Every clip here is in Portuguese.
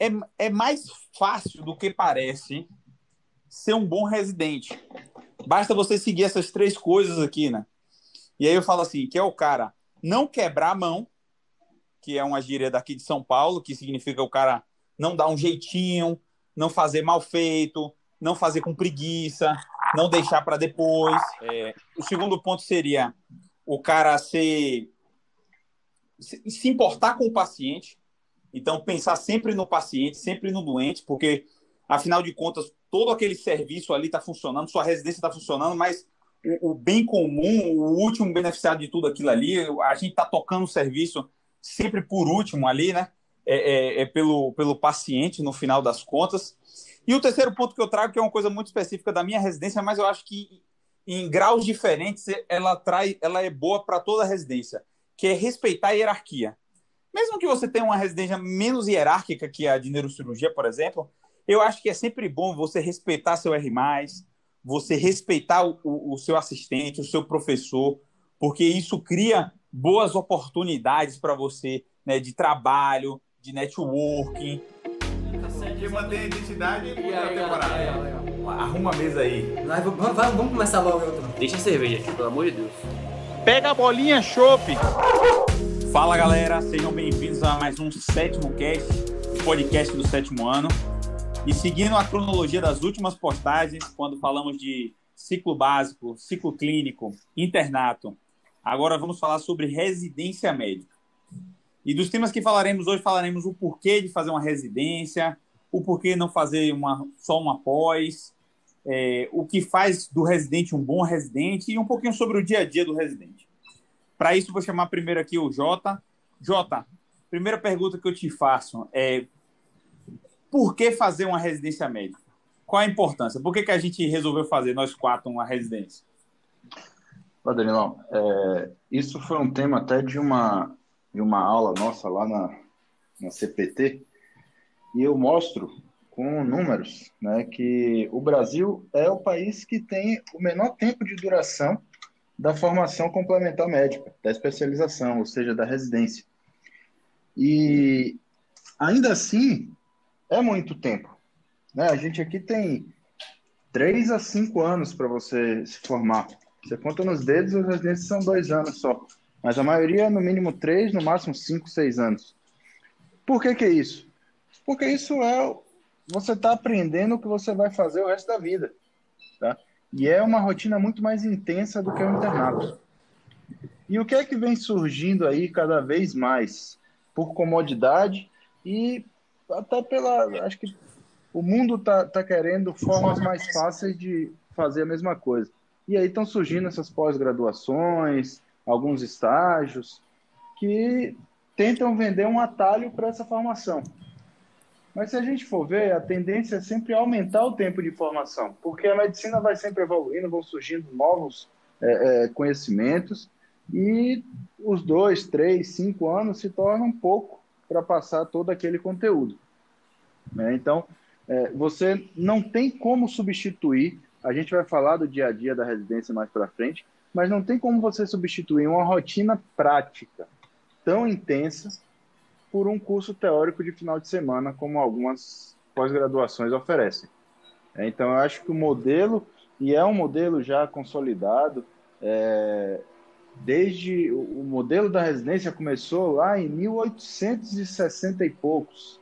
é, é mais fácil do que parece ser um bom residente. Basta você seguir essas três coisas aqui, né? E aí eu falo assim, que é o cara não quebrar a mão, que é uma gíria daqui de São Paulo, que significa o cara não dar um jeitinho, não fazer mal feito, não fazer com preguiça, não deixar para depois. É, o segundo ponto seria o cara ser se importar com o paciente, então pensar sempre no paciente, sempre no doente, porque afinal de contas todo aquele serviço ali está funcionando, sua residência está funcionando, mas o, o, bem comum, o último beneficiado de tudo aquilo ali, a gente está tocando o serviço sempre por último ali, né? É, é, é, pelo, pelo paciente no final das contas. E o terceiro ponto que eu trago, que é uma coisa muito específica da minha residência, mas eu acho que em graus diferentes ela traz, ela é boa para toda residência, que é respeitar a hierarquia. Mesmo que você tenha uma residência menos hierárquica que a de neurocirurgia, por exemplo, eu acho que é sempre bom você respeitar seu R+, você respeitar o, o, seu assistente, o seu professor, porque isso cria boas oportunidades para você né, de trabalho, de networking. Que mantém a identidade e a temporada. Arruma a mesa aí. Vamos, vamos, vamos começar logo. Outro. Deixa a cerveja aqui, pelo amor de Deus. Pega a bolinha, chope! Fala galera, sejam bem-vindos a mais um sétimo cast, podcast do sétimo ano. E seguindo a cronologia das últimas postagens, quando falamos de ciclo básico, ciclo clínico, internato, agora vamos falar sobre residência médica. E dos temas que falaremos hoje, falaremos o porquê de fazer uma residência, o porquê não fazer uma, só uma pós, é, o que faz do residente um bom residente e um pouquinho sobre o dia a dia do residente. Para isso, vou chamar primeiro aqui o Jota. Jota, primeira pergunta que eu te faço é por que fazer uma residência médica? Qual a importância? Por que, que a gente resolveu fazer, nós quatro, uma residência? Danilão, é, isso foi um tema até de uma, de uma aula nossa lá na, na CPT, e eu mostro com números né, que o Brasil é o país que tem o menor tempo de duração da formação complementar médica, da especialização, ou seja, da residência. E ainda assim, é muito tempo. Né? A gente aqui tem três a cinco anos para você se formar. Você conta nos dedos, os residentes são dois anos só. Mas a maioria é no mínimo três, no máximo cinco, seis anos. Por que, que é isso? Porque isso é. Você está aprendendo o que você vai fazer o resto da vida. Tá? E é uma rotina muito mais intensa do que o internato. E o que é que vem surgindo aí cada vez mais? Por comodidade e até pela. Acho que o mundo tá, tá querendo formas mais fáceis de fazer a mesma coisa. E aí estão surgindo essas pós-graduações, alguns estágios, que tentam vender um atalho para essa formação. Mas se a gente for ver, a tendência é sempre aumentar o tempo de formação, porque a medicina vai sempre evoluindo, vão surgindo novos é, é, conhecimentos, e os dois, três, cinco anos se tornam pouco para passar todo aquele conteúdo. Né? Então, é, você não tem como substituir. A gente vai falar do dia a dia da residência mais para frente, mas não tem como você substituir uma rotina prática tão intensa por um curso teórico de final de semana, como algumas pós-graduações oferecem. É, então, eu acho que o modelo, e é um modelo já consolidado, é, desde o modelo da residência começou lá em 1860 e poucos,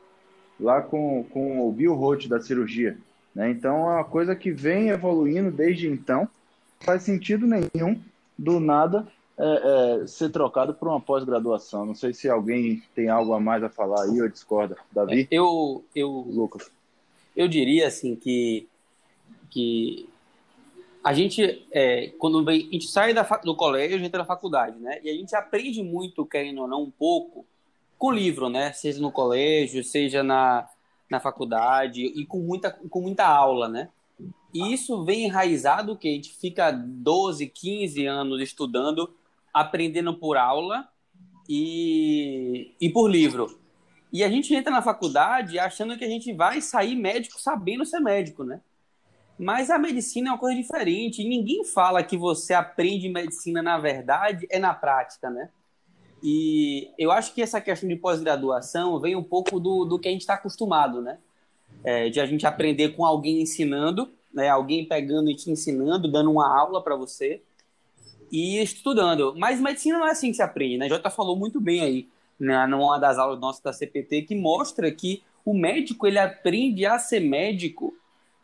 lá com, com o Bill Roth da cirurgia. Né? Então é uma coisa que vem evoluindo desde então. Faz sentido nenhum, do nada, é, é, ser trocado por uma pós-graduação. Não sei se alguém tem algo a mais a falar aí ou discorda. Davi? É, eu, eu, Lucas. Eu diria assim que, que a gente, é, quando a gente sai da, do colégio, a gente entra na faculdade, né? E a gente aprende muito, querendo ou não, um pouco com livro, né? Seja no colégio, seja na, na faculdade e com muita, com muita aula, né? E isso vem enraizado que a gente fica 12, 15 anos estudando, aprendendo por aula e, e por livro. E a gente entra na faculdade achando que a gente vai sair médico sabendo ser médico, né? Mas a medicina é uma coisa diferente. Ninguém fala que você aprende medicina, na verdade, é na prática, né? E eu acho que essa questão de pós-graduação vem um pouco do, do que a gente está acostumado, né? É, de a gente aprender com alguém ensinando, né? Alguém pegando e te ensinando, dando uma aula para você e estudando. Mas medicina não é assim que se aprende, né? Jota falou muito bem aí, né, numa das aulas nossas da CPT, que mostra que o médico ele aprende a ser médico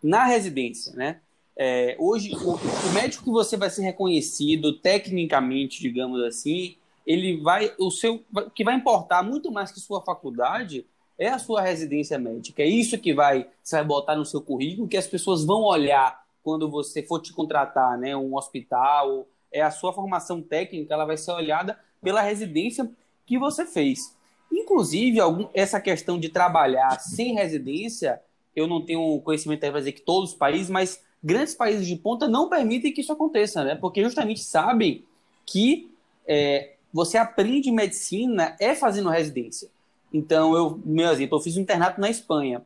na residência, né? É, hoje, o, o, médico que você vai ser reconhecido tecnicamente, digamos assim, ele vai, o seu, que vai importar muito mais que sua faculdade é a sua residência médica. É isso que vai, você vai botar no seu currículo, que as pessoas vão olhar quando você for te contratar, né? Um hospital, é a sua formação técnica, ela vai ser olhada pela residência que você fez. Inclusive, algum, essa questão de trabalhar sem residência, eu não tenho conhecimento para dizer que todos os países, mas grandes países de ponta não permitem que isso aconteça, né? Porque justamente sabem que é, você aprende medicina é fazendo residência. Então, eu, meu exemplo, eu fiz um internato na Espanha.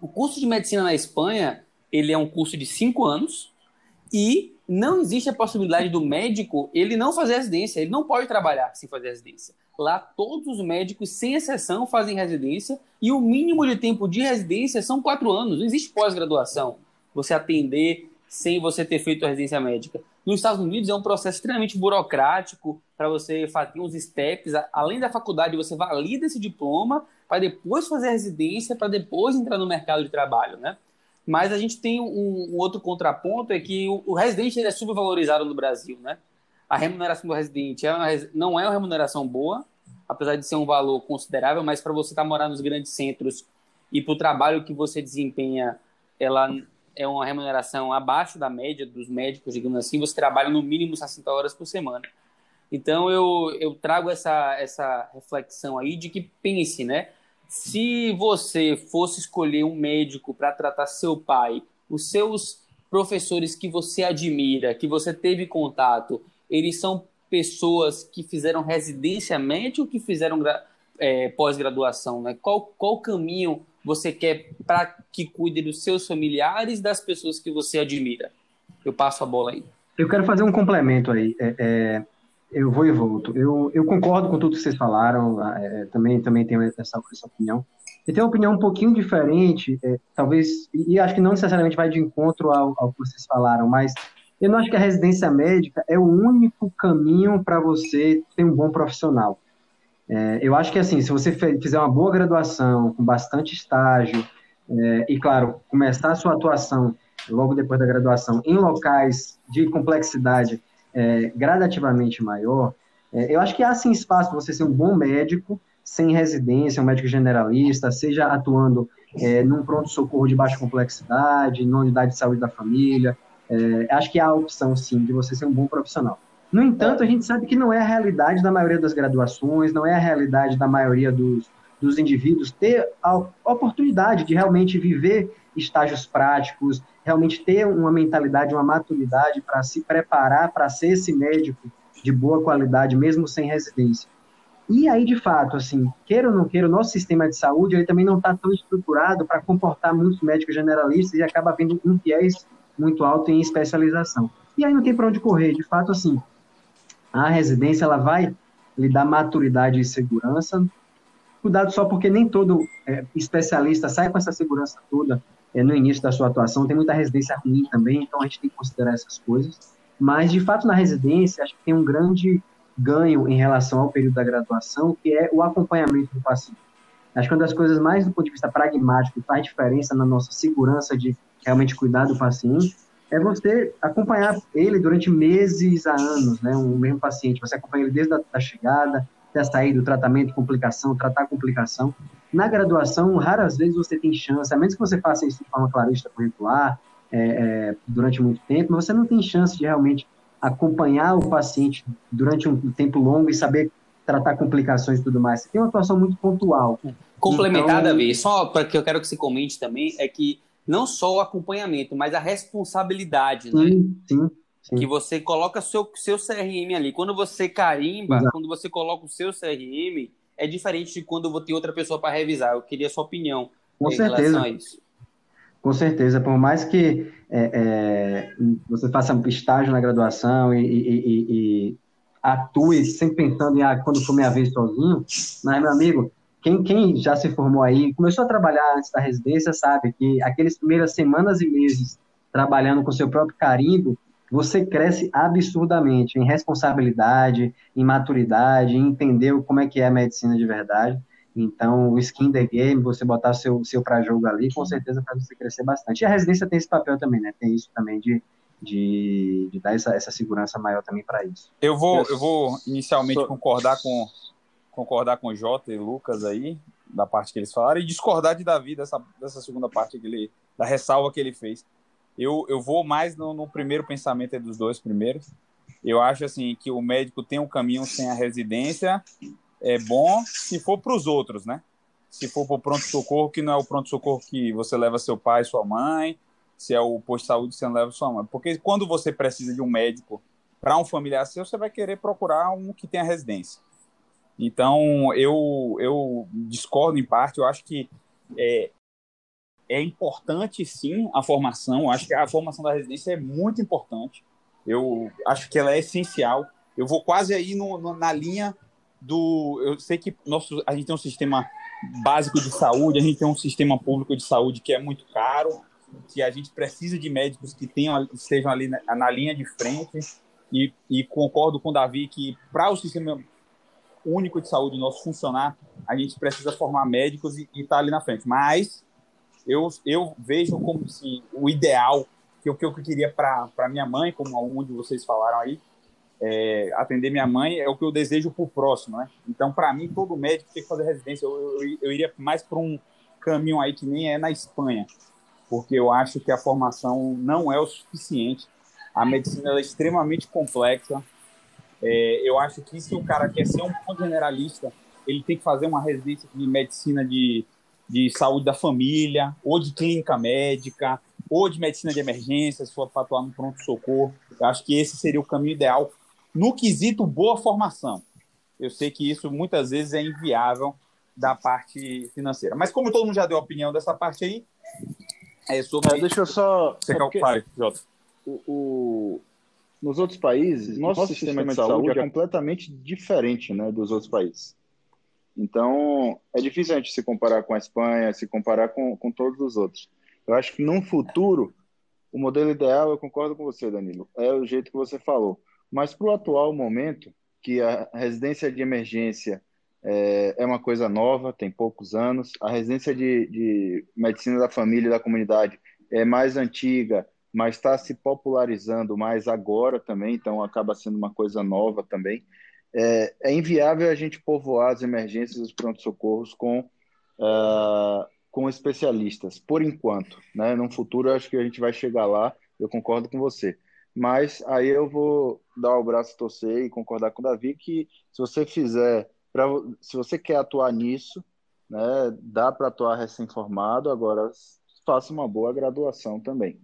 O curso de medicina na Espanha, ele é um curso de cinco anos e não existe a possibilidade do médico ele não fazer residência, ele não pode trabalhar sem fazer residência. Lá, todos os médicos, sem exceção, fazem residência e o mínimo de tempo de residência são quatro anos. Não existe pós-graduação. Você atender sem você ter feito a residência médica. Nos Estados Unidos é um processo extremamente burocrático para você fazer uns steps. Além da faculdade, você valida esse diploma para depois fazer a residência, para depois entrar no mercado de trabalho, né? Mas a gente tem um, um outro contraponto, é que o, o residente é subvalorizado no Brasil, né? A remuneração do residente é uma, não é uma remuneração boa, apesar de ser um valor considerável, mas para você estar tá morando nos grandes centros e para o trabalho que você desempenha, ela é uma remuneração abaixo da média dos médicos, digamos assim, você trabalha no mínimo 60 horas por semana. Então eu, eu trago essa, essa reflexão aí de que pense, né? Se você fosse escolher um médico para tratar seu pai, os seus professores que você admira, que você teve contato, eles são pessoas que fizeram residência médica ou que fizeram é, pós-graduação? Né? Qual, qual caminho você quer para que cuide dos seus familiares das pessoas que você admira? Eu passo a bola aí. Eu quero fazer um complemento aí. É, é, eu vou e volto. Eu, eu concordo com tudo que vocês falaram, é, também, também tenho essa, essa opinião. E tenho uma opinião um pouquinho diferente, é, talvez, e acho que não necessariamente vai de encontro ao, ao que vocês falaram, mas eu não acho que a residência médica é o único caminho para você ter um bom profissional. É, eu acho que, assim, se você fizer uma boa graduação, com bastante estágio, é, e, claro, começar a sua atuação logo depois da graduação em locais de complexidade é, gradativamente maior, é, eu acho que há sim espaço para você ser um bom médico, sem residência, um médico generalista, seja atuando é, num pronto-socorro de baixa complexidade, numa unidade de saúde da família. É, acho que há a opção, sim, de você ser um bom profissional. No entanto, a gente sabe que não é a realidade da maioria das graduações, não é a realidade da maioria dos, dos indivíduos ter a oportunidade de realmente viver estágios práticos, realmente ter uma mentalidade, uma maturidade para se preparar para ser esse médico de boa qualidade, mesmo sem residência. E aí, de fato, assim, queira ou não queira, o nosso sistema de saúde ele também não está tão estruturado para comportar muitos médicos generalistas e acaba havendo um viés muito alto em especialização. E aí não tem para onde correr. De fato, assim, a residência ela vai lhe dar maturidade e segurança. Cuidado só porque nem todo é, especialista sai com essa segurança toda no início da sua atuação. Tem muita residência ruim também, então a gente tem que considerar essas coisas. Mas, de fato, na residência, acho que tem um grande ganho em relação ao período da graduação, que é o acompanhamento do paciente. Acho que uma das coisas mais do ponto de vista pragmático que faz diferença na nossa segurança de realmente cuidar do paciente é você acompanhar ele durante meses a anos, né? Um mesmo paciente, você acompanha ele desde a da chegada, até a saída, do tratamento, complicação, tratar complicação. Na graduação, raras vezes você tem chance, a menos que você faça isso de forma clarista curricular, é, é, durante muito tempo, mas você não tem chance de realmente acompanhar o paciente durante um tempo longo e saber tratar complicações e tudo mais. Você tem uma atuação muito pontual. Complementada, então, a só para que eu quero que você comente também, é que não só o acompanhamento, mas a responsabilidade, né? Sim, sim. sim. Que você coloca seu, seu CRM ali. Quando você carimba, Exato. quando você coloca o seu CRM, é diferente de quando eu vou ter outra pessoa para revisar. Eu queria a sua opinião Com em certeza. relação a isso. Com certeza. Por mais que é, é, você faça estágio na graduação e, e, e, e atue sempre pensando em ah, quando for minha vez sozinho, mas, meu amigo, quem, quem já se formou aí, começou a trabalhar antes da residência, sabe que aqueles primeiras semanas e meses trabalhando com seu próprio carimbo, você cresce absurdamente em responsabilidade, em maturidade, em entender como é que é a medicina de verdade. Então, o skin the game, você botar seu, seu para jogo ali, com certeza faz você crescer bastante. E a residência tem esse papel também, né? Tem isso também de, de, de dar essa, essa segurança maior também para isso. Eu vou, eu vou inicialmente concordar com concordar com o Jota e Lucas aí, da parte que eles falaram, e discordar de Davi dessa, dessa segunda parte que ele, da ressalva que ele fez. Eu, eu vou mais no, no primeiro pensamento dos dois primeiros. Eu acho assim que o médico tem um caminho sem a residência é bom se for para os outros, né? Se for para o pronto-socorro, que não é o pronto-socorro que você leva seu pai, sua mãe, se é o posto de saúde, você não leva sua mãe. Porque quando você precisa de um médico para um familiar seu, você vai querer procurar um que tenha residência. Então, eu, eu discordo em parte, eu acho que é, é importante sim a formação, acho que a formação da residência é muito importante, eu acho que ela é essencial. Eu vou quase aí no, no, na linha do. Eu sei que nosso, a gente tem um sistema básico de saúde, a gente tem um sistema público de saúde que é muito caro, que a gente precisa de médicos que tenham, estejam ali na, na linha de frente. E, e concordo com o Davi que para o sistema único de saúde nosso funcionar, a gente precisa formar médicos e estar tá ali na frente. Mas eu, eu vejo como se o ideal que o que eu queria para minha mãe, como algum de vocês falaram aí, é, atender minha mãe é o que eu desejo para o próximo, né? Então, para mim, todo médico tem que fazer residência. Eu, eu, eu iria mais para um caminho aí que nem é na Espanha, porque eu acho que a formação não é o suficiente. A medicina é extremamente complexa. É, eu acho que se o cara quer ser um bom generalista, ele tem que fazer uma residência de medicina de, de saúde da família, ou de clínica médica, ou de medicina de emergência, se for para atuar no pronto-socorro. Eu acho que esse seria o caminho ideal no quesito boa formação. Eu sei que isso muitas vezes é inviável da parte financeira. Mas como todo mundo já deu a opinião dessa parte aí, é sobre. É, deixa eu só. Você quer Fale, Jota. O, o, nos outros países, nosso, nosso sistema, sistema, de saúde, saúde é, é completamente diferente né, dos outros países. Então, é difícil a gente se comparar com a Espanha, se comparar com, com todos os outros. Eu acho que num futuro, o modelo ideal, eu concordo com você, Danilo, é o jeito que você falou. Mas para o atual momento, que a residência de emergência é, é, uma coisa nova, tem poucos anos, a residência de, de medicina da família e da comunidade é mais antiga, mas está se popularizando mais agora também, então acaba sendo uma coisa nova também. É, é inviável a gente povoar as emergências e os pronto-socorros com, uh, com especialistas, por enquanto. Né? No futuro, acho que a gente vai chegar lá, eu concordo com você. Mas aí eu vou dar o braço torcer e concordar com o Davi que se você fizer, pra, se você quer atuar nisso, né, dá para atuar recém-formado, agora faça uma boa graduação também.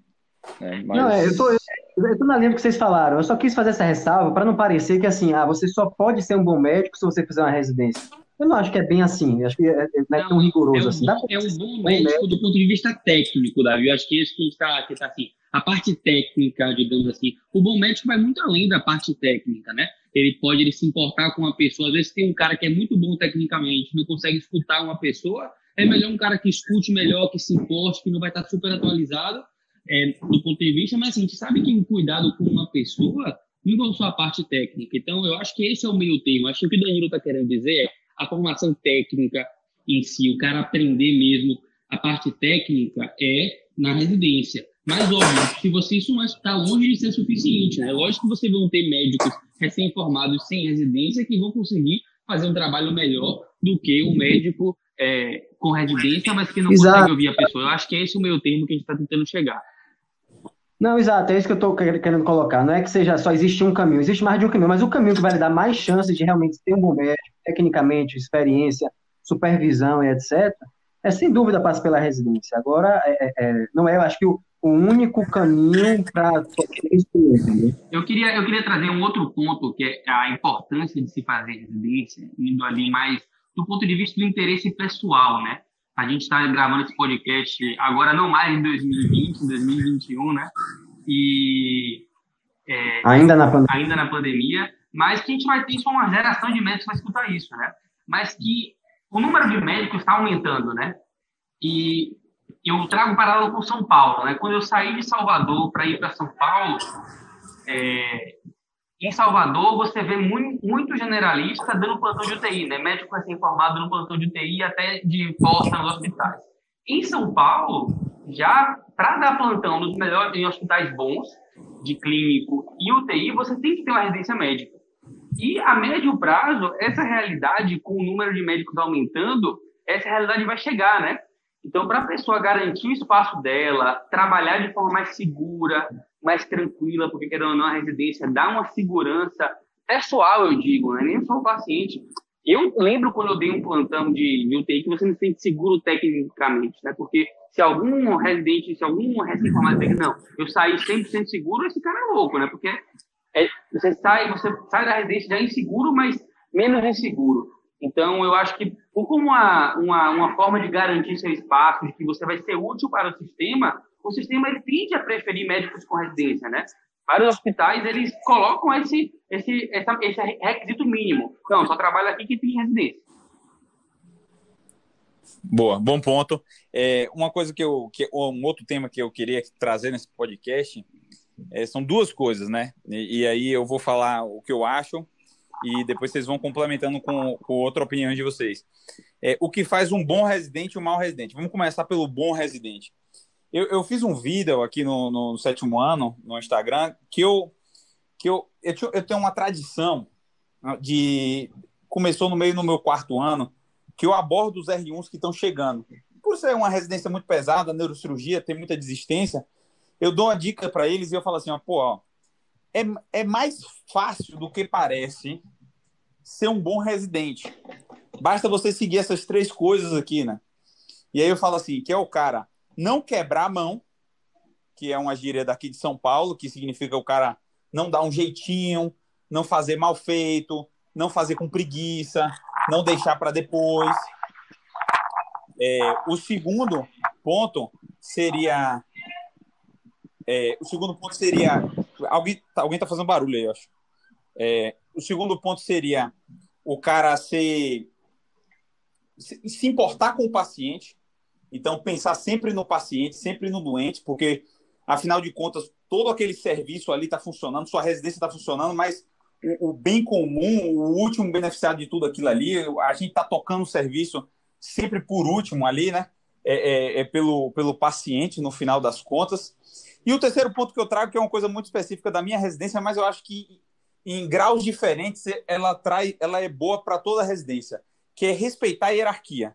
Né? Mas... Não, é, eu, tô, eu tô na linha do que vocês falaram. Eu só quis fazer essa ressalva para não parecer que assim, ah, você só pode ser um bom médico se você fizer uma residência. Eu não acho que é bem assim. Eu acho que é, é, não é tão rigoroso é um, assim. É um bom médico do ponto de vista técnico, Davi. Eu acho que isso que está que tá assim a parte técnica, digamos assim. O bom médico vai muito além da parte técnica, né? Ele pode ele se importar com uma pessoa. Às vezes tem um cara que é muito bom tecnicamente, não consegue escutar uma pessoa. É melhor um cara que escute melhor, que se importe, que não vai estar super atualizado é, do ponto de vista, mas assim, a gente sabe que o cuidado com uma pessoa não é só a parte técnica. Então, eu acho que esse é o meio termo. Acho que o que o Danilo está querendo dizer é a formação técnica em si, o cara aprender mesmo a parte técnica é na residência. Mas, óbvio, se você isso está longe de ser suficiente, né? Lógico que vocês vão ter médicos recém-formados sem residência que vão conseguir fazer um trabalho melhor do que o médico é, com residência, mas que não Exato. consegue ouvir a pessoa. Eu acho que é esse o meio termo que a gente está tentando chegar. Não, exato, é isso que eu estou querendo colocar. Não é que seja só existe um caminho, existe mais de um caminho, mas o caminho que vai lhe dar mais chances de realmente ter um bom médico, tecnicamente, experiência, supervisão e etc., é sem dúvida passar pela residência. Agora, é, é, é não é, eu acho que o, o único caminho para eu queria eu queria trazer um outro ponto que é a importância de se fazer residência indo ali mais do ponto de vista do interesse pessoal né a gente está gravando esse podcast agora não mais em 2020 2021 né e é, ainda na pandemia ainda na pandemia mas que a gente vai ter só uma geração de médicos que vai escutar isso, né? Mas que o número de médicos está aumentando, né? E eu trago um paralelo com São Paulo, né? Quando eu saí de Salvador para ir para São Paulo, é, em Salvador você vê muito, muito, generalista dando plantão de UTI, né? Médico recém-formado no plantão de UTI até de volta nos hospitais. Em São Paulo, já para dar plantão nos melhores em hospitais bons, de clínico e UTI, você tem que ter uma residência médica. E a médio prazo, essa realidade, com o número de médicos aumentando, essa realidade vai chegar, né? Então, para a pessoa garantir o espaço dela, trabalhar de forma mais segura, mais tranquila, porque, querendo ou não, a residência dá uma segurança pessoal, eu digo, né? nem só o paciente. Eu lembro quando eu dei um plantão de, de UTI que você não se sente seguro tecnicamente, né? Porque se algum residente, se algum recém-formado não, eu saí 100% seguro, esse cara é louco, né? Porque é, você sai, você sai da residência já inseguro, mas menos inseguro. Então, eu acho que como uma, uma, uma forma de garantir seu espaço, de que você vai ser útil para o sistema, o sistema ele tende a preferir médicos com residência, né? Para os hospitais, eles colocam esse, esse, essa, esse requisito mínimo. Não, só trabalha aqui quem tem residência. Boa, bom ponto. É, uma coisa que eu, que, um outro tema que eu queria trazer nesse podcast é, são duas coisas, né? E, e, aí eu vou falar o que eu acho e depois vocês vão complementando com, com outra opinião de vocês. É, o que faz um bom residente e um mau residente? Vamos começar pelo bom residente. Eu, eu fiz um vídeo aqui no, no, sétimo ano, no Instagram, que eu, que eu, eu, eu tenho uma tradição de. Começou no meio no meu quarto ano, que eu abordo os R1s que estão chegando. Por ser uma residência muito pesada, neurocirurgia, tem muita desistência, eu dou uma dica para eles e eu falo assim: ó, pô, ó, é, é mais fácil do que parece ser um bom residente. Basta você seguir essas três coisas aqui, né? E aí eu falo assim, que é o cara não quebrar a mão, que é uma gíria daqui de São Paulo, que significa o cara não dar um jeitinho, não fazer mal feito, não fazer com preguiça, não deixar para depois. É, o segundo ponto seria é, o segundo ponto seria. Alguém, alguém tá fazendo barulho aí, eu acho. É, o segundo ponto seria o cara ser. Se, se importar com o paciente. Então, pensar sempre no paciente, sempre no doente, porque, afinal de contas, todo aquele serviço ali está funcionando, sua residência está funcionando, mas o, o, bem comum, o último beneficiado de tudo aquilo ali, a gente está tocando o serviço sempre por último ali, né? É, é, é, pelo, pelo paciente, no final das contas. E o terceiro ponto que eu trago, que é uma coisa muito específica da minha residência, mas eu acho que em graus diferentes ela traz, ela é boa para toda residência, que é respeitar a hierarquia.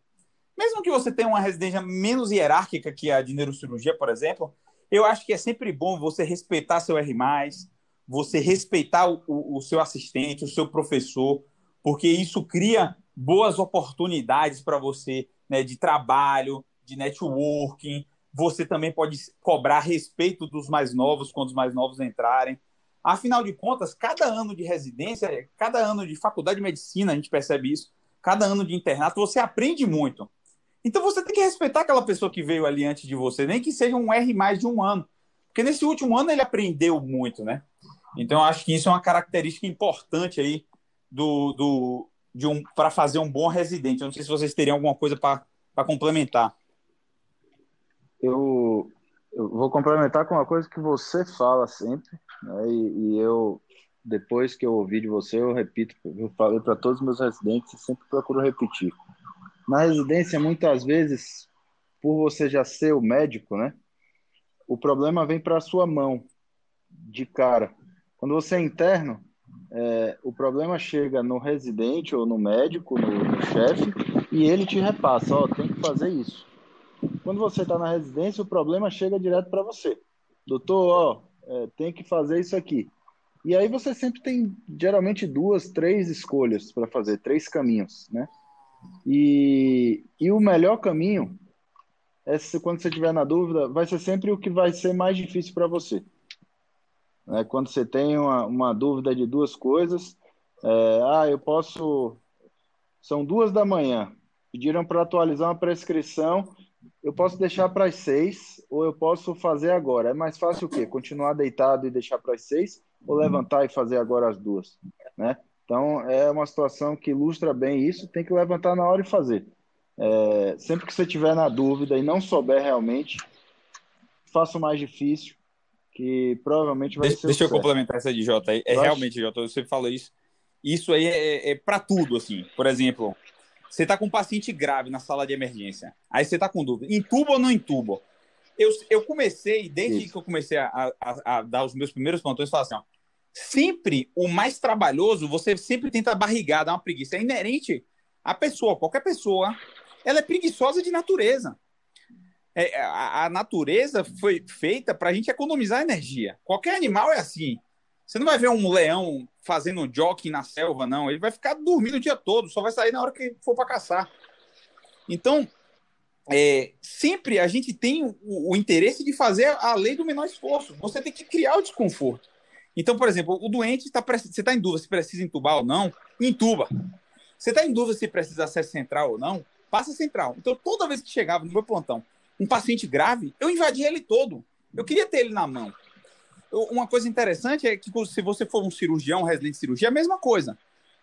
Mesmo que você tenha uma residência menos hierárquica que a de neurocirurgia, por exemplo, eu acho que é sempre bom você respeitar seu R+, você respeitar o, o, seu assistente, o seu professor, porque isso cria boas oportunidades para você né, de trabalho, de networking, você também pode cobrar respeito dos mais novos quando os mais novos entrarem. Afinal de contas, cada ano de residência, cada ano de faculdade de medicina, a gente percebe isso, cada ano de internato, você aprende muito. Então você tem que respeitar aquela pessoa que veio ali antes de você, nem que seja um R mais de um ano. Porque nesse último ano ele aprendeu muito, né? Então acho que isso é uma característica importante aí do, do de um para fazer um bom residente. Eu não sei se vocês teriam alguma coisa para complementar eu, eu vou complementar com uma coisa que você fala sempre, né? e, e eu, depois que eu ouvi de você, eu repito, eu falei para todos os meus residentes e sempre procuro repetir. Na residência, muitas vezes, por você já ser o médico, né? O problema vem para a sua mão, de cara. Quando você é interno, é, o problema chega no residente ou no médico, no, no chefe, e ele te repassa, ó, tem que fazer isso. Quando você está na residência, o problema chega direto para você. Doutor, ó, é, tem que fazer isso aqui. E aí você sempre tem, geralmente, duas, três escolhas para fazer, três caminhos, né? E, e o melhor caminho é se, quando você estiver na dúvida, vai ser sempre o que vai ser mais difícil para você. Né? Quando você tem uma, uma dúvida de duas coisas, é, ah, eu posso. São duas da manhã, pediram para atualizar uma prescrição eu posso deixar para as seis ou eu posso fazer agora. É mais fácil o quê? Continuar deitado e deixar para as seis ou levantar e fazer agora as duas? né? Então, é uma situação que ilustra bem isso, tem que levantar na hora e fazer. É, sempre que você tiver na dúvida e não souber realmente, faça o mais difícil, que provavelmente vai deixa, ser. Deixa eu certo. complementar essa de Jota. É, é Eu realmente, Jota, você falou isso. Isso aí é, é para tudo, assim. Por exemplo, você está com um paciente grave na sala de emergência. Aí você está com dúvida: intuba ou não intuba? Eu, eu comecei, desde Isso. que eu comecei a, a- a dar os meus primeiros plantões, falar assim: ó, sempre o mais trabalhoso, você sempre tenta barrigar, dar uma preguiça. É inerente à pessoa, qualquer pessoa, ela é preguiçosa de natureza. É, a, a natureza foi feita para a gente economizar energia. Qualquer animal é assim. Você não vai ver um leão fazendo um jockey na selva, não. Ele vai ficar dormindo o dia todo, só vai sair na hora que for para caçar. Então, é, sempre a gente tem o, o interesse de fazer a lei do menor esforço. Você tem que criar o desconforto. Então, por exemplo, o doente está você está em dúvida se precisa entubar ou não, entuba. Você está em dúvida se precisa acesso central ou não, passa central. Então, toda vez que chegava no meu plantão um paciente grave, eu invadia ele todo. Eu queria ter ele na mão. Eu- uma coisa interessante é que se você for um cirurgião, um residente de cirurgia, é a mesma coisa.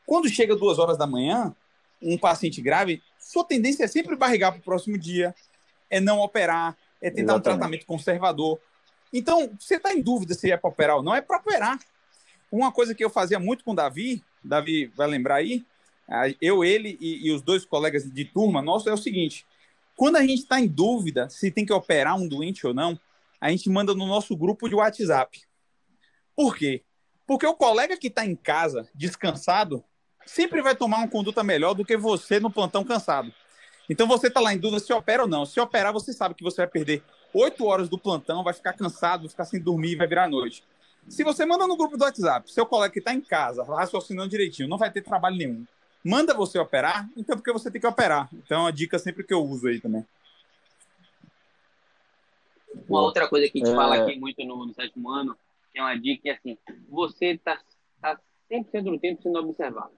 Quando chega duas horas da manhã, um paciente grave, sua tendência é sempre barrigar para o próximo dia, é não operar, é tentar um Exatamente. tratamento conservador. Então, você está em dúvida se é para operar ou não, é para operar. Uma coisa que eu fazia muito com o Davi, Davi vai lembrar aí, eu, ele e, e os dois colegas de turma nosso é o seguinte: quando a gente está em dúvida se tem que operar um doente ou não, a gente manda no nosso grupo de WhatsApp. Por quê? Porque o colega que está em casa, descansado, sempre vai tomar uma conduta melhor do que você no plantão cansado. Então você está lá em dúvida se opera ou não. Se operar, você sabe que você vai perder oito horas do plantão, vai ficar cansado, vai ficar sem dormir, vai virar noite. Se você manda no grupo do WhatsApp, seu colega que está em casa, raciocinando direitinho, não vai ter trabalho nenhum. Manda você operar, então porque você tem que operar. Então é uma dica sempre que eu uso aí também. Uma outra coisa que a gente É. fala aqui muito no, no sétimo ano, que é uma dica, é assim, você está tá 100% do tempo sendo observado.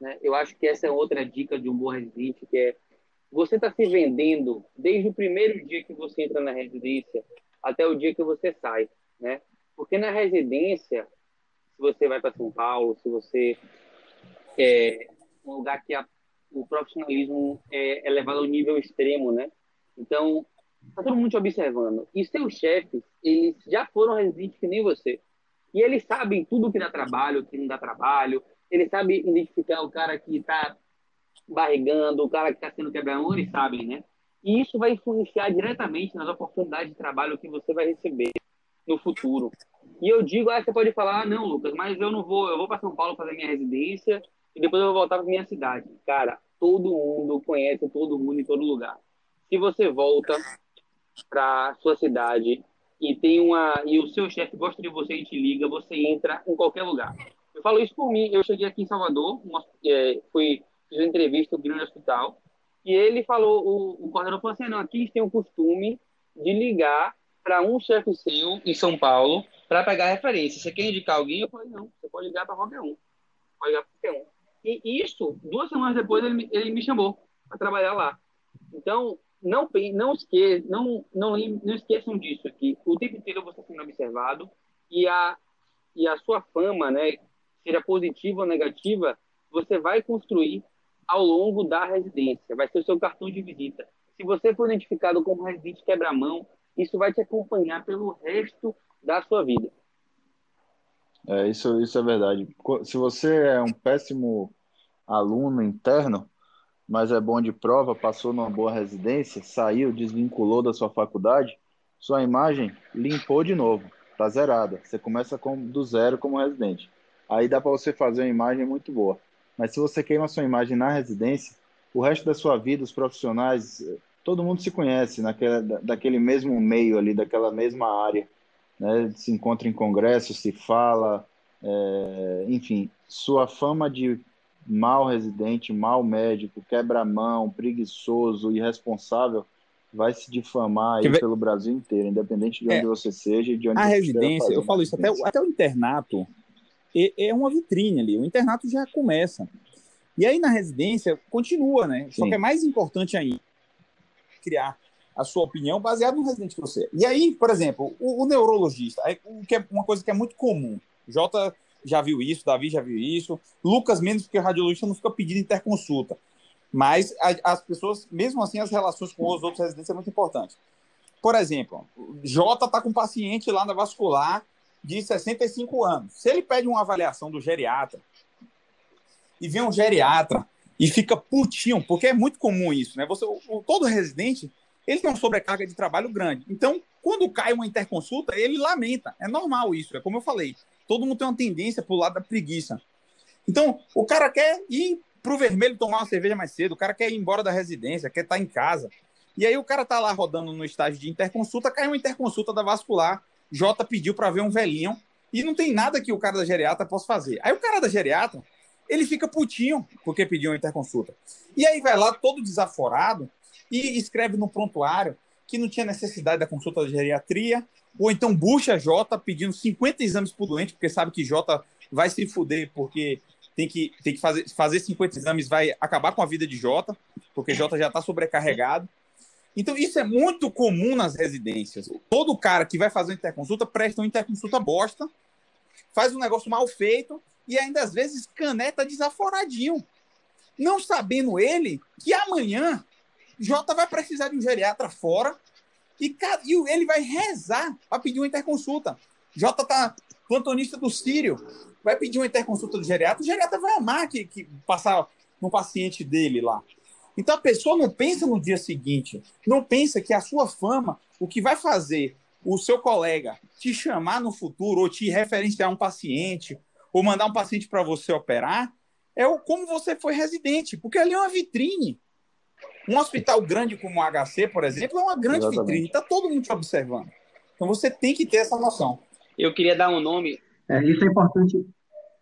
Né? Eu acho que essa é outra dica de um bom residente, que é você está se vendendo desde o primeiro dia que você entra na residência até o dia que você sai, né? Porque na residência, se você vai para São Paulo, se você é um lugar que a, o profissionalismo é, é levado ao nível extremo, né? Então, tá todo mundo te observando. E seus chefes, eles já foram residentes que nem você. E eles sabem tudo que dá trabalho, que não dá trabalho. Eles sabem identificar o cara que está barrigando, o cara que está sendo quebra-mão, eles sabem, né? E isso vai influenciar diretamente nas oportunidades de trabalho que você vai receber no futuro. E eu digo, ah, você pode falar, ah, não, Lucas, mas eu não vou, eu vou para São Paulo fazer minha residência e depois eu vou voltar para minha cidade. Cara, todo mundo conhece todo mundo em todo lugar. Se você volta para sua cidade e tem uma e o seu chefe gosta de você e te liga, você entra em qualquer lugar. Eu falo isso por mim. Eu cheguei aqui em Salvador, uma, é, fui fiz uma entrevista no grande hospital e ele falou, o, o coordenador falou assim, não, aqui gente tem o costume de ligar para um chefe seu em São Paulo para pegar referência. Você quer indicar alguém? Eu falei, não, você pode ligar para qualquer um. Pode ligar para qualquer um. E isso, duas semanas depois, ele, ele me chamou para trabalhar lá. Então, não, não, esque, não, não, não esqueçam disso aqui. O tempo inteiro você está sendo observado e a, e a sua fama, né, seja positiva ou negativa, você vai construir ao longo da residência. Vai ser o seu cartão de visita. Se você for identificado como residente quebra-mão, isso vai te acompanhar pelo resto da sua vida. É, isso, isso é verdade. Se você é um péssimo aluno interno, mas é bom de prova, passou numa boa residência, saiu, desvinculou da sua faculdade, sua imagem limpou de novo, tá zerada. Você começa com, do zero como residente. Aí dá para você fazer uma imagem muito boa. Mas se você queima sua imagem na residência, o resto da sua vida, os profissionais, todo mundo se conhece naquela, da- daquele mesmo meio ali, daquela mesma área né? Se encontra em congresso, se fala, é, enfim, sua fama de mau residente, mau médico, quebra-mão, preguiçoso, irresponsável, vai se difamar aí pelo Brasil inteiro, independente de É. onde você seja e de onde A você residência, eu falo isso, até, até o internato é, uma vitrine ali. O internato já começa. E aí na residência continua, né? Só Sim. que é mais importante ainda criar a sua opinião baseada no residente que você é. E aí, por exemplo, o, o neurologista, o que é uma coisa que é muito comum. Jota já viu isso, Davi já viu isso, Lucas menos, porque o radiologista não fica pedindo interconsulta. Mas as pessoas, mesmo assim, as relações com os outros residentes é muito importante. Por exemplo, Jota está com um paciente lá na vascular de 65 anos. Se ele pede uma avaliação do geriatra e vem um geriatra e fica putinho, porque é muito comum isso, né? Você, o, todo residente, ele tem uma sobrecarga de trabalho grande. Então, quando cai uma interconsulta, ele lamenta. É normal isso, é como eu falei. Todo mundo tem uma tendência para o lado da preguiça. Então, o cara quer ir pro vermelho tomar uma cerveja mais cedo, o cara quer ir embora da residência, quer estar tá em casa. E aí o cara tá lá rodando no estágio de interconsulta, cai uma interconsulta da vascular, Jota pediu para ver um velhinho, e não tem nada que o cara da geriatra possa fazer. Aí o cara da geriatra, ele fica putinho porque pediu uma interconsulta. E aí vai lá todo desaforado e escreve no prontuário que não tinha necessidade da consulta de geriatria, ou então bucha Jota pedindo 50 exames por doente, porque sabe que Jota vai se fuder porque tem que, tem que fazer, fazer 50 exames, vai acabar com a vida de Jota, porque Jota já está sobrecarregado. Então, isso é muito comum nas residências. Todo cara que vai fazer interconsulta presta uma interconsulta bosta, faz um negócio mal feito e ainda às vezes caneta desaforadinho. Não sabendo ele que amanhã Jota vai precisar de um geriatra fora e, e ele vai rezar para pedir uma interconsulta. Jota tá plantonista do Sírio, vai pedir uma interconsulta do geriatra, o geriatra vai amar que, que passar no paciente dele lá. Então a pessoa não pensa no dia seguinte, não pensa que a sua fama, o que vai fazer o seu colega te chamar no futuro ou te referenciar um paciente ou mandar um paciente para você operar é o como você foi residente, porque ali é uma vitrine. Um hospital grande como o HC, por exemplo, é uma grande Exatamente. vitrine, está todo mundo te observando. Então você tem que ter essa noção. Eu queria dar um nome. É, isso é importante.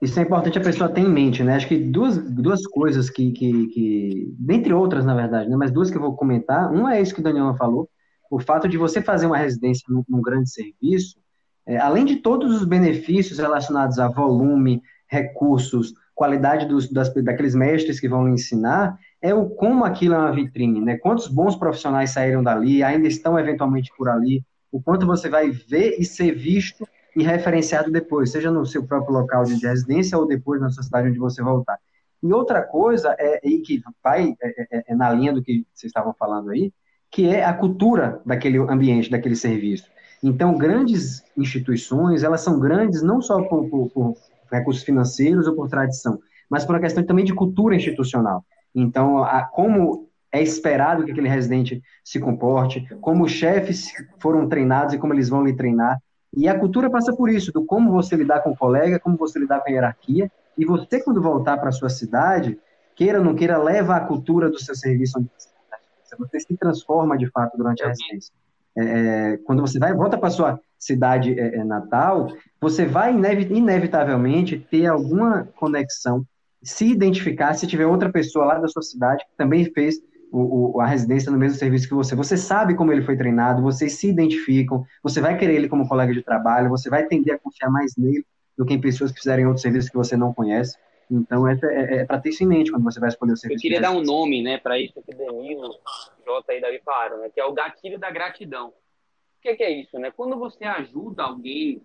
Isso é importante a pessoa ter em mente, né? Acho que duas, duas coisas que, que, que, dentre outras, na verdade, né? mas duas que eu vou comentar. Uma é isso que o Daniel falou, o fato de você fazer uma residência num, num grande serviço, é, além de todos os benefícios relacionados a volume, recursos, qualidade dos, das, daqueles mestres que vão lhe ensinar, é o como aquilo é uma vitrine, né? Quantos bons profissionais saíram dali, ainda estão eventualmente por ali, o quanto você vai ver e ser visto e referenciado depois, seja no seu próprio local de residência ou depois na sua cidade onde você voltar. E outra coisa, é, e que vai é, é, é, é, na linha do que vocês estavam falando aí, que é a cultura daquele ambiente, daquele serviço. Então, grandes instituições, elas são grandes não só por, por, por recursos financeiros ou por tradição, mas por uma questão também de cultura institucional. Então, a, como é esperado que aquele residente se comporte, como os chefes foram treinados e como eles vão lhe treinar. E a cultura passa por isso, do como você lidar com o colega, como você lidar com a hierarquia. E você, quando voltar para a sua cidade, queira ou não queira, leva a cultura do seu serviço onde você está. Você se transforma, de fato, durante a residência. É, é quando você vai volta para sua cidade é, é, natal, você vai inevitavelmente ter alguma conexão, se identificar, se tiver outra pessoa lá da sua cidade que também fez o, o, a residência no mesmo serviço que você. Você sabe como ele foi treinado, vocês se identificam, você vai querer ele como colega de trabalho, você vai tender a confiar mais nele do que em pessoas que fizerem outros serviços que você não conhece. Então, é, é, é para ter isso em mente quando você vai escolher o serviço. Eu queria dar um nome né, para isso que Danilo, Jota e Davi falaram, né, que é o gatilho da gratidão. O que, que, é isso? Né? Quando você ajuda alguém,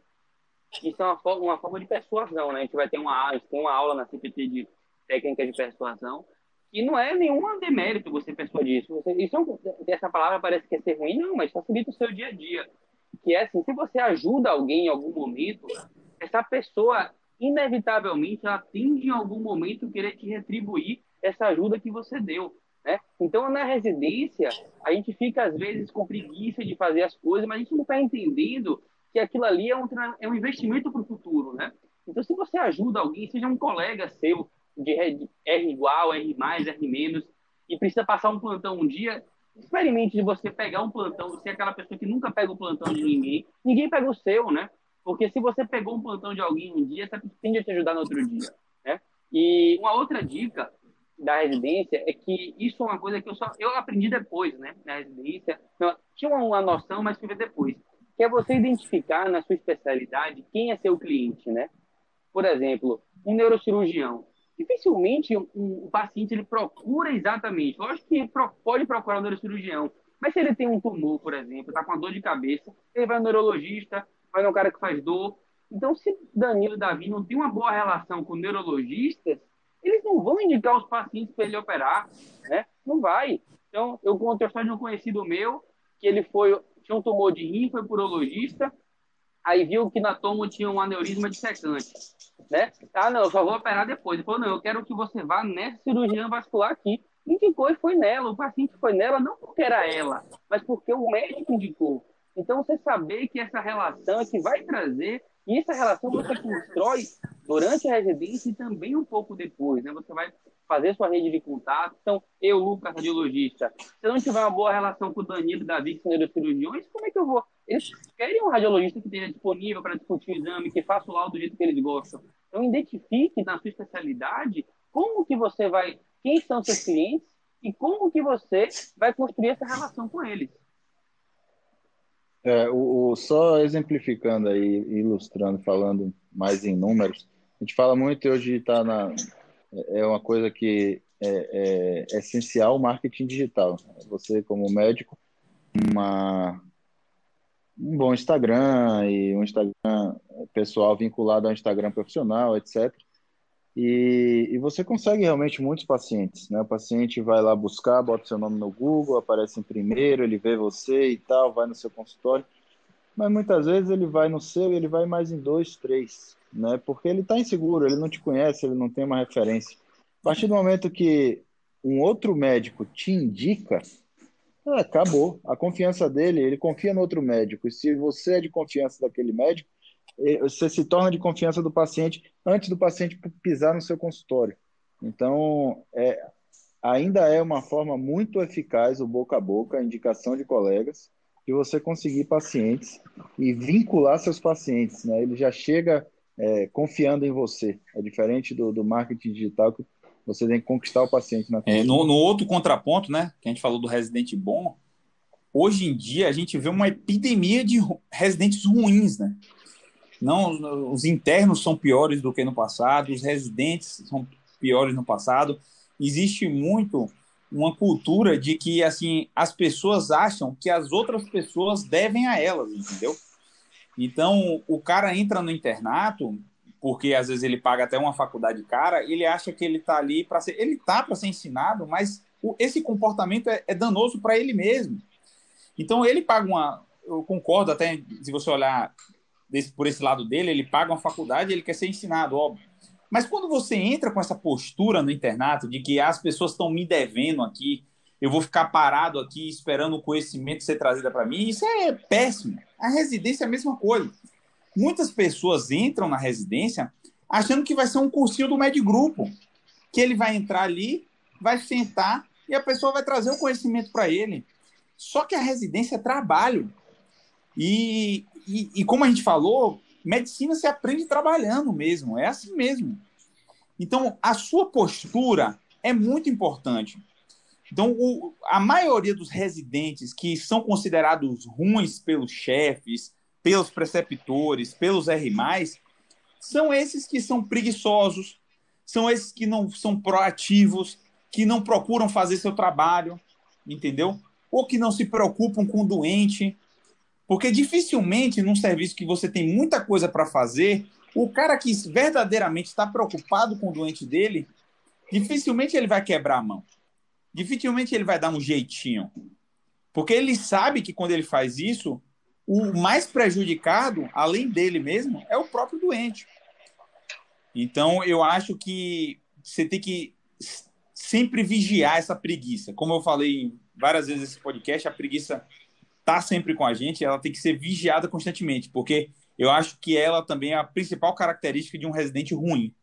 isso é uma forma, uma forma de persuasão. Né? A gente vai ter uma, tem uma aula na CPT de técnica de persuasão, e não é nenhum demérito você persuadir isso. Você, isso é essa palavra parece que é ser ruim, não, mas facilita o seu dia a dia. Que é assim, se você ajuda alguém em algum momento, essa pessoa, inevitavelmente, ela tende em algum momento querer te retribuir essa ajuda que você deu. Né? Então, na residência, a gente fica, às vezes, com preguiça de fazer as coisas, mas a gente não está entendendo que aquilo ali é um, é um investimento para o futuro. Né? Então, se você ajuda alguém, seja um colega seu, de R igual, R mais, R menos, e precisa passar um plantão um dia, experimente de você pegar um plantão, você é aquela pessoa que nunca pega o plantão de ninguém, ninguém pega o seu, né? Porque se você pegou um plantão de alguém um dia, você tende a te ajudar no outro dia, né? E uma outra dica da residência é que isso é uma coisa que eu só eu aprendi depois, né? Na residência, eu tinha uma noção, mas fui ver depois, que é você identificar na sua especialidade quem é seu cliente, né? Por exemplo, um neurocirurgião dificilmente o um paciente ele procura exatamente. Lógico que pode procurar um neurocirurgião, mas se ele tem um tumor, por exemplo, está com uma dor de cabeça, ele vai no neurologista, vai no cara que faz dor. Então, se Danilo Davi não tem uma boa relação com neurologistas, eles não vão indicar os pacientes para ele operar, né? Não vai. Então, eu conto a história de um conhecido meu, que ele foi, tinha um tumor de rim, foi por urologista, aí viu que na tomo tinha um aneurisma dissecante, né? Ah, não, eu só vou operar depois. Ele falou, não, eu quero que você vá nessa cirurgia vascular aqui. Indicou e foi nela, o paciente foi nela não porque era ela, mas porque o médico indicou. Então, você saber que essa relação é que vai trazer, e essa relação você constrói durante a residência e também um pouco depois, né? Você vai fazer sua rede de contato. Então, eu, Lucas, radiologista, se eu não tiver uma boa relação com o Danilo e Davi, que são neurocirurgiões, como é que eu vou? Eles querem um radiologista que esteja disponível para discutir o exame, que faça o laudo do jeito que eles gostam. Então, identifique na sua especialidade como que você vai, quem são seus clientes e como que você vai construir essa relação com eles. É, o, o, só exemplificando aí, ilustrando, falando mais em números, a gente fala muito hoje está na é uma coisa que é, é, essencial o marketing digital. Você como médico, uma um bom Instagram e um Instagram pessoal vinculado ao Instagram profissional, etc. E, e, você consegue realmente muitos pacientes, né? O paciente vai lá buscar, bota seu nome no Google, aparece em primeiro, ele vê você e tal, vai no seu consultório. Mas muitas vezes ele vai no seu e ele vai mais em dois, três, né? Porque ele está inseguro, ele não te conhece, ele não tem uma referência. A partir do momento que um outro médico te indica, é, acabou. A confiança dele, ele confia no outro médico. E se você é de confiança daquele médico, você se torna de confiança do paciente antes do paciente pisar no seu consultório. Então, é, ainda é uma forma muito eficaz o boca a boca, a indicação de colegas, de você conseguir pacientes e vincular seus pacientes. Né? Ele já chega é, confiando em você. É diferente do, do marketing digital que você tem que conquistar o paciente na é, no, no outro contraponto, né, que a gente falou do residente bom, hoje em dia a gente vê uma epidemia de residentes ruins, né? Não, os internos são piores do que no passado, os residentes são piores no passado. Existe muito uma cultura de que assim as pessoas acham que as outras pessoas devem a elas, entendeu? Então o cara entra no internato porque às vezes ele paga até uma faculdade cara, ele acha que ele está ali para ser, ele tá para ser ensinado, mas o, esse comportamento é, é danoso para ele mesmo. Então ele paga uma, eu concordo até se você olhar desse, por esse lado dele, ele paga uma faculdade, ele quer ser ensinado, óbvio. Mas quando você entra com essa postura no internato de que as pessoas estão me devendo aqui, eu vou ficar parado aqui esperando o conhecimento ser trazido para mim, isso é péssimo. A residência é a mesma coisa. Muitas pessoas entram na residência achando que vai ser um cursinho do médio grupo, que ele vai entrar ali, vai sentar e a pessoa vai trazer o conhecimento para ele. Só que a residência é trabalho. E, e, e, como a gente falou, medicina se aprende trabalhando mesmo, é assim mesmo. Então, a sua postura é muito importante. Então, o, a maioria dos residentes que são considerados ruins pelos chefes, pelos preceptores, pelos R+, são esses que são preguiçosos, são esses que não são proativos, que não procuram fazer seu trabalho, entendeu? Ou que não se preocupam com o doente, porque dificilmente, num serviço que você tem muita coisa para fazer, o cara que verdadeiramente está preocupado com o doente dele, dificilmente ele vai quebrar a mão. Dificilmente ele vai dar um jeitinho. Porque ele sabe que quando ele faz isso, o mais prejudicado, além dele mesmo, é o próprio doente. Então, eu acho que você tem que sempre vigiar essa preguiça. Como eu falei várias vezes nesse podcast, a preguiça tá sempre com a gente, ela tem que ser vigiada constantemente, porque eu acho que ela também é a principal característica de um residente ruim.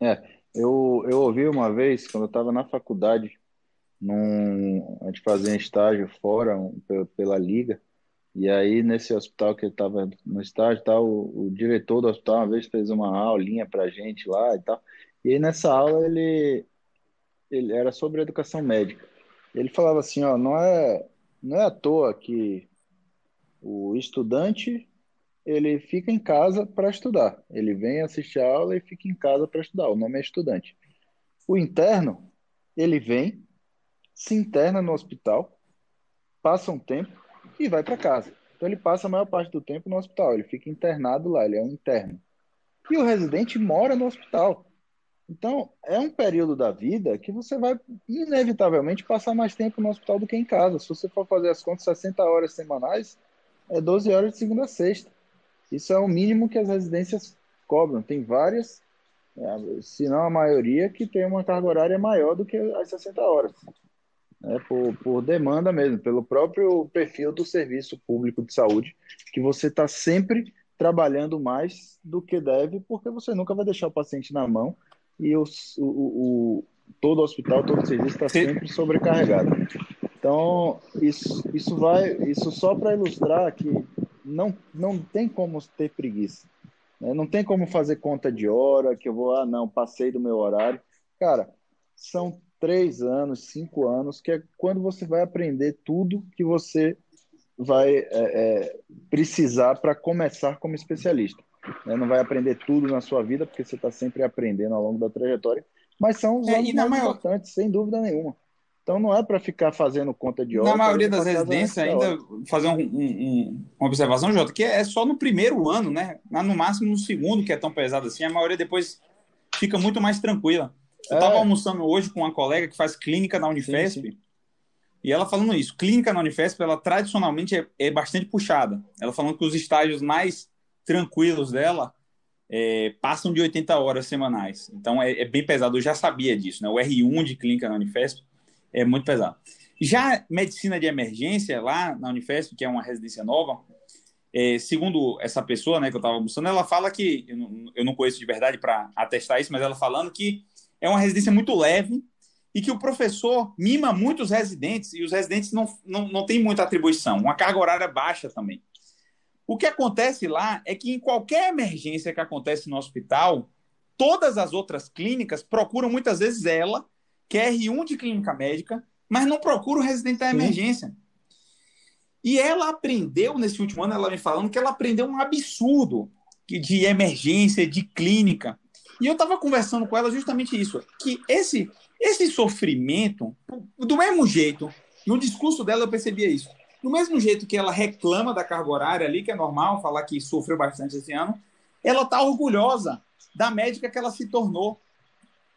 É, eu, eu ouvi uma vez, quando eu estava na faculdade, num, a gente fazia estágio fora, um, pela, liga, e aí nesse hospital que eu estava no estágio, tal, o, o, diretor do hospital uma vez fez uma aulinha para gente lá e tal, e aí nessa aula ele, ele era sobre educação médica. Ele falava assim, ó, não é, não é à toa que o estudante ele fica em casa para estudar. Ele vem assistir a aula e fica em casa para estudar. O nome é estudante. O interno, ele vem, se interna no hospital, passa um tempo e vai para casa. Então ele passa a maior parte do tempo no hospital, ele fica internado lá, ele é um interno. E o residente mora no hospital. Então, é um período da vida que você vai, inevitavelmente, passar mais tempo no hospital do que em casa. Se você for fazer as contas, 60 horas semanais, é 12 horas de segunda a sexta. Isso é o mínimo que as residências cobram. Tem várias, é, se não a maioria, que tem uma carga horária maior do que as 60 horas. É, por, por demanda mesmo, pelo próprio perfil do serviço público de saúde, que você está sempre trabalhando mais do que deve, porque você nunca vai deixar o paciente na mão e o, o, o todo hospital, todo serviço está sempre sobrecarregado. Então, isso, isso vai, isso só para ilustrar que não, não tem como ter preguiça. Né? Não tem como fazer conta de hora, que eu vou, ah, não, passei do meu horário. Cara, são três anos, cinco anos, que é quando você vai aprender tudo que você vai é, é, precisar para começar como especialista. Né? Não vai aprender tudo na sua vida, porque você está sempre aprendendo ao longo da trajetória, mas são os é, anos mais maior... importantes, sem dúvida nenhuma. Então não é para ficar fazendo conta de hora. Na maioria das residências, ainda fazer um, um, uma observação, Jota, que é só no primeiro ano, né? No máximo no segundo, que é tão pesado assim, a maioria depois fica muito mais tranquila. Eu estava é. almoçando hoje com uma colega que faz clínica na Unifesp, sim, sim. e ela falando isso, clínica na Unifesp, ela tradicionalmente é, é bastante puxada. Ela falando que os estágios mais tranquilos dela é, passam de 80 horas semanais. Então é, é, bem pesado. Eu já sabia disso, né? O R1 de clínica na Unifesp é muito pesado. Já medicina de emergência lá na Unifesp, que é uma residência nova, é, segundo essa pessoa né, que eu estava almoçando, ela fala que, eu não, eu não conheço de verdade para atestar isso, mas ela falando que é uma residência muito leve e que o professor mima muito os residentes e os residentes não, não, não têm muita atribuição, uma carga horária baixa também. O que acontece lá é que em qualquer emergência que acontece no hospital, todas as outras clínicas procuram muitas vezes ela, que é R1 de clínica médica, mas não procura o residente da emergência. Sim. E ela aprendeu nesse último ano, ela me falando que ela aprendeu um absurdo de emergência, de clínica. E eu estava conversando com ela justamente isso, que esse esse sofrimento, do mesmo jeito, no discurso dela eu percebia isso. Do mesmo jeito que ela reclama da carga horária ali, que é normal falar que sofreu bastante esse ano, ela está orgulhosa da médica que ela se tornou,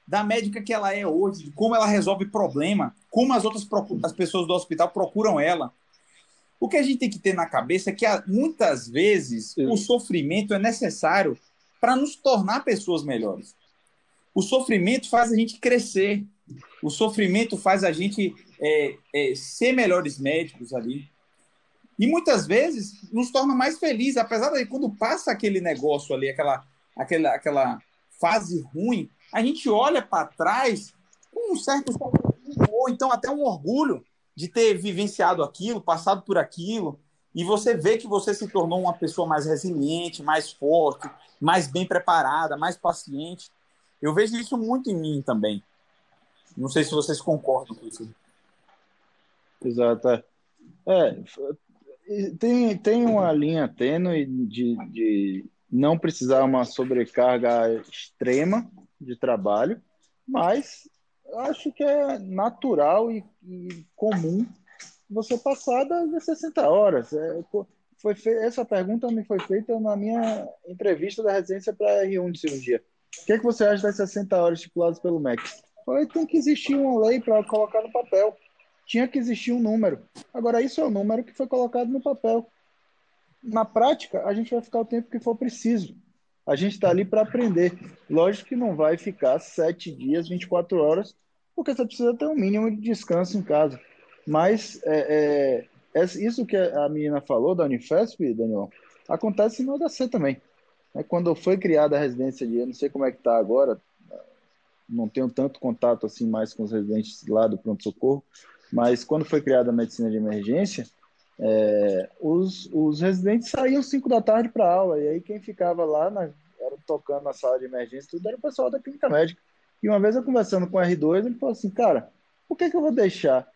da médica que ela é hoje, de como ela resolve problema, como as outras as pessoas do hospital procuram ela. O que a gente tem que ter na cabeça é que muitas vezes o sofrimento é necessário para nos tornar pessoas melhores. O sofrimento faz a gente crescer. O sofrimento faz a gente é, é, ser melhores médicos ali. E muitas vezes nos torna mais felizes, apesar de quando passa aquele negócio ali, aquela, aquela, aquela fase ruim, a gente olha para trás com um certo ou então até um orgulho de ter vivenciado aquilo, passado por aquilo, e você vê que você se tornou uma pessoa mais resiliente, mais forte, mais bem preparada, mais paciente. Eu vejo isso muito em mim também. Não sei se vocês concordam com isso. Exato. É, é tem, tem uma linha tênue de, de não precisar uma sobrecarga extrema de trabalho, mas acho que é natural e, e comum você passar das 60 horas. É, foi fe... Essa pergunta me foi feita na minha entrevista da residência para R1 de cirurgia. O que, é que você acha das 60 horas estipuladas pelo MEC? Falei, tem que existir uma lei para colocar no papel tinha que existir um número. Agora, isso é o número que foi colocado no papel. Na prática, a gente vai ficar o tempo que for preciso. A gente está ali para aprender. Lógico que não vai ficar sete dias, 24 horas, porque você precisa ter um mínimo de descanso em casa. Mas é, é, é isso que a menina falou da Unifesp, Daniel, acontece no HC também. É, quando foi criada a residência de, eu não sei como é que está agora, não tenho tanto contato assim mais com os residentes lá do pronto-socorro, mas quando foi criada a medicina de emergência, é, os, os residentes saíam 5 da tarde para aula, e aí quem ficava lá na, era tocando na sala de emergência, tudo era o pessoal da clínica médica. E uma vez eu conversando com o R2, ele falou assim, cara, por que, que eu vou deixar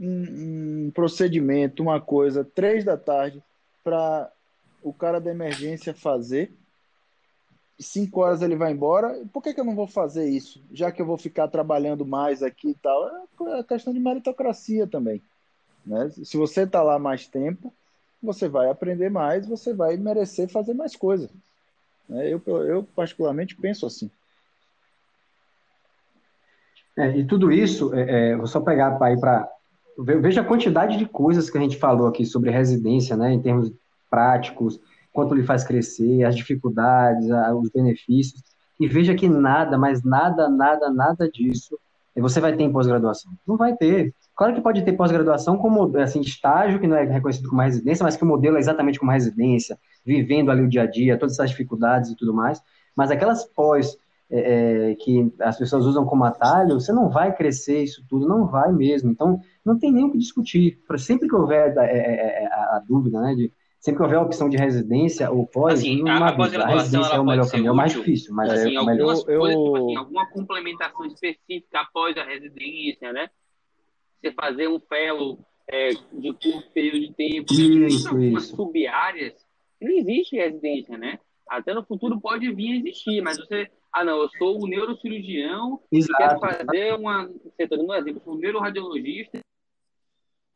um, um procedimento, uma coisa, três da tarde, para o cara da emergência fazer cinco horas ele vai embora, por que, que eu não vou fazer isso? Já que eu vou ficar trabalhando mais aqui e tal, é, questão de meritocracia também. Né? Se você está lá mais tempo, você vai aprender mais, você vai merecer fazer mais coisa. Né? Eu, eu, particularmente, penso assim. É, e tudo isso, é, é, vou só pegar para ir para. Veja a quantidade de coisas que a gente falou aqui sobre residência, né, em termos práticos, quanto lhe faz crescer, as dificuldades, os benefícios, e veja que nada, mas nada, nada, nada disso você vai ter em pós-graduação. Não vai ter. Claro que pode ter pós-graduação como assim, estágio, que não é reconhecido como residência, mas que o modelo é exatamente como residência, vivendo ali o dia a dia, todas essas dificuldades e tudo mais. Mas aquelas pós é, é, que as pessoas usam como atalho, você não vai crescer isso tudo, não vai mesmo. Então, não tem nem o que discutir. Sempre que houver é, é, é a, a, dúvida, né, de sempre que houver a opção de residência ou pós, assim, a, a pós-graduação é o melhor caminho, é o mais difícil, mas assim, é o melhor. Coisas, eu... tipo assim, alguma complementação específica após a residência, né? Você fazer um fellow é, de curto período de tempo, isso, algumas isso. sub-áreas, não existe residência, né? Até no futuro pode vir a existir, mas você, ah não, eu sou o neurocirurgião Exato. e quero fazer uma, você está dando um exemplo, sou neuroradiologista,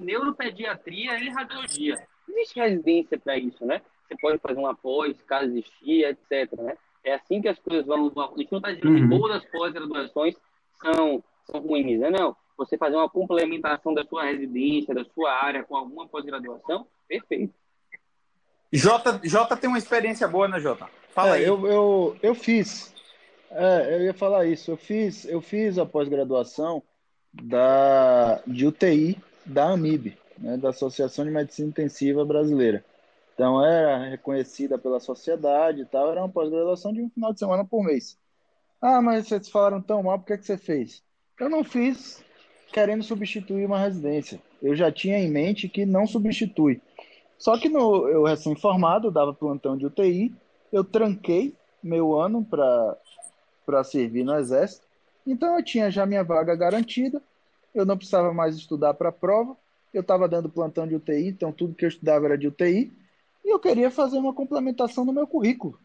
neuropediatria em radiologia não existe residência para isso, né? Você pode fazer uma pós, caso existir, etc. Né? É assim que as coisas vão. A gente não está dizendo uhum. que todas as pós-graduações são, são ruins, né? Não. Você fazer uma complementação da sua residência, da sua área com alguma pós-graduação, perfeito. Jota, Jota tem uma experiência boa, né, Jota? Fala é, aí. Eu, eu, eu fiz. É, eu ia falar isso. Eu fiz, eu fiz a pós-graduação da, de UTI da AMIB né, da Associação de Medicina Intensiva Brasileira. Então era reconhecida pela sociedade e tal, era uma pós-graduação de um final de semana por mês. Ah, mas vocês falaram tão mal, por que, é que você fez? Eu não fiz querendo substituir uma residência. Eu já tinha em mente que não substitui. Só que no, eu recém-formado, dava plantão de UTI, eu tranquei meu ano para servir no Exército. Então eu tinha já minha vaga garantida, eu não precisava mais estudar para a prova, eu estava dando plantão de UTI, então tudo que eu estudava era de UTI, e eu queria fazer uma complementação no meu currículo.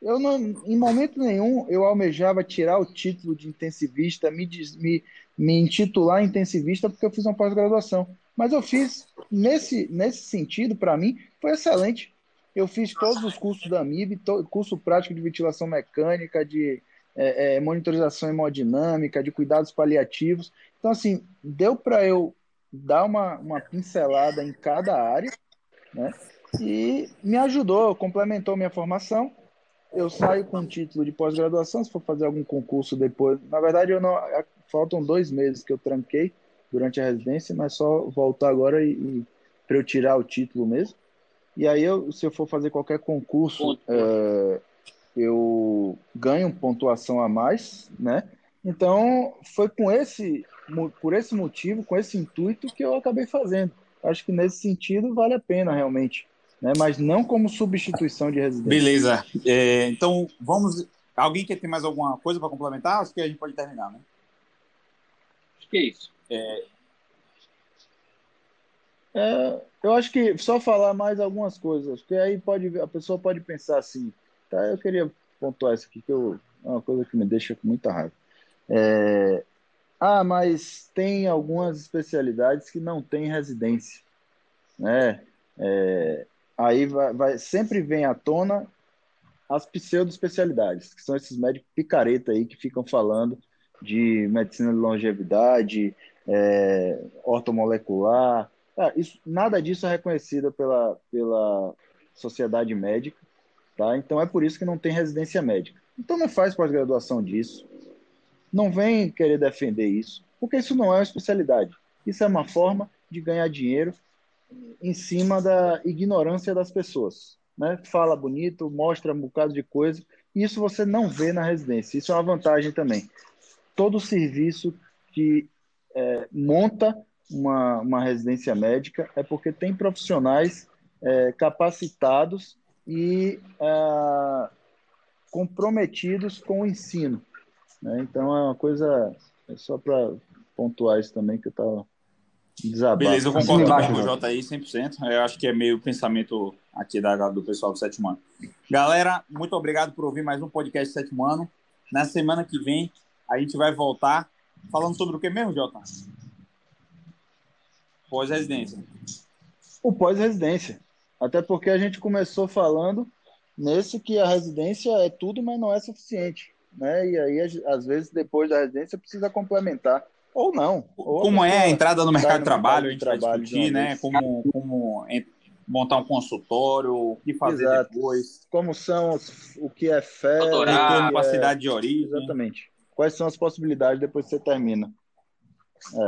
Eu não, em momento nenhum, eu almejava tirar o título de intensivista, me, me, me intitular intensivista, porque eu fiz uma pós-graduação. Mas eu fiz, nesse, nesse sentido, para mim, foi excelente. Eu fiz todos os cursos da MIB, curso prático de ventilação mecânica, de é, é, monitorização hemodinâmica, de cuidados paliativos. Então, assim, deu para eu dar uma, uma pincelada em cada área, né? E me ajudou, complementou minha formação. Eu saio com um título de pós-graduação, se for fazer algum concurso depois. Na verdade, eu não, é, faltam dois meses que eu tranquei durante a residência, mas só voltar agora e, e para eu tirar o título mesmo. E aí, eu, se eu for fazer qualquer concurso, é, eu ganho pontuação a mais, né? Então, foi com esse por esse motivo, com esse intuito que eu acabei fazendo. Acho que nesse sentido vale a pena realmente, né? Mas não como substituição de residência. Beleza. É, então vamos. Alguém quer ter mais alguma coisa para complementar? Acho que a gente pode terminar, né? Acho que é isso. É... É, eu acho que só falar mais algumas coisas, porque aí pode a pessoa pode pensar assim, tá? Eu queria pontuar isso aqui que eu, é uma coisa que me deixa com muita raiva. É, ah, mas tem algumas especialidades que não têm residência, né? É, aí vai, vai, sempre vem à tona as pseudo-especialidades, que são esses médicos picareta aí que ficam falando de medicina de longevidade, é, ortomolecular. Ah, isso, nada disso é reconhecido pela, pela sociedade médica, tá? Então é por isso que não tem residência médica. Então não faz pós-graduação disso, não vem querer defender isso, porque isso não é uma especialidade. Isso é uma forma de ganhar dinheiro em cima da ignorância das pessoas. Né? Fala bonito, mostra um bocado de coisa, isso você não vê na residência. Isso é uma vantagem também. Todo serviço que é, monta uma, uma residência médica é porque tem profissionais é, capacitados e é, comprometidos com o ensino. Né? Então é uma coisa, é só para pontuar isso também que eu estava desabafando. Beleza, eu concordo assim com o Jota aí 100%. Eu acho que é meio pensamento aqui da, do pessoal do Sétimo Ano. Galera, muito obrigado por ouvir mais um podcast Sétimo Ano. Na semana que vem a gente vai voltar falando sobre o que mesmo, Jota? Pós-residência. O pós-residência. Até porque a gente começou falando nesse que a residência é tudo, mas não é suficiente. Né? E aí, às vezes, depois da residência, precisa complementar. Ou não. Ou como é a entrada no mercado de trabalho, a gente vai trabalho discutir, né? Como, como montar um consultório, o que fazer Exato. depois, Como são os- o que é fé, para a que é- cidade de origem. Exatamente. Quais são as possibilidades depois que você termina?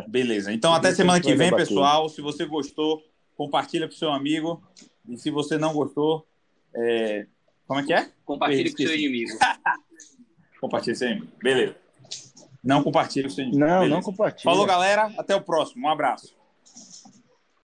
Beleza. Então, até semana que vem, pessoal. Se você gostou, compartilha com seu amigo. E se você não gostou, é, como é que é? Compartilhe com seu inimigo. Compartilha com seu amigo. Beleza. Não compartilha com seu inimigo. Não, Beleza. não compartilha. Falou, galera. Até o próximo. Um abraço.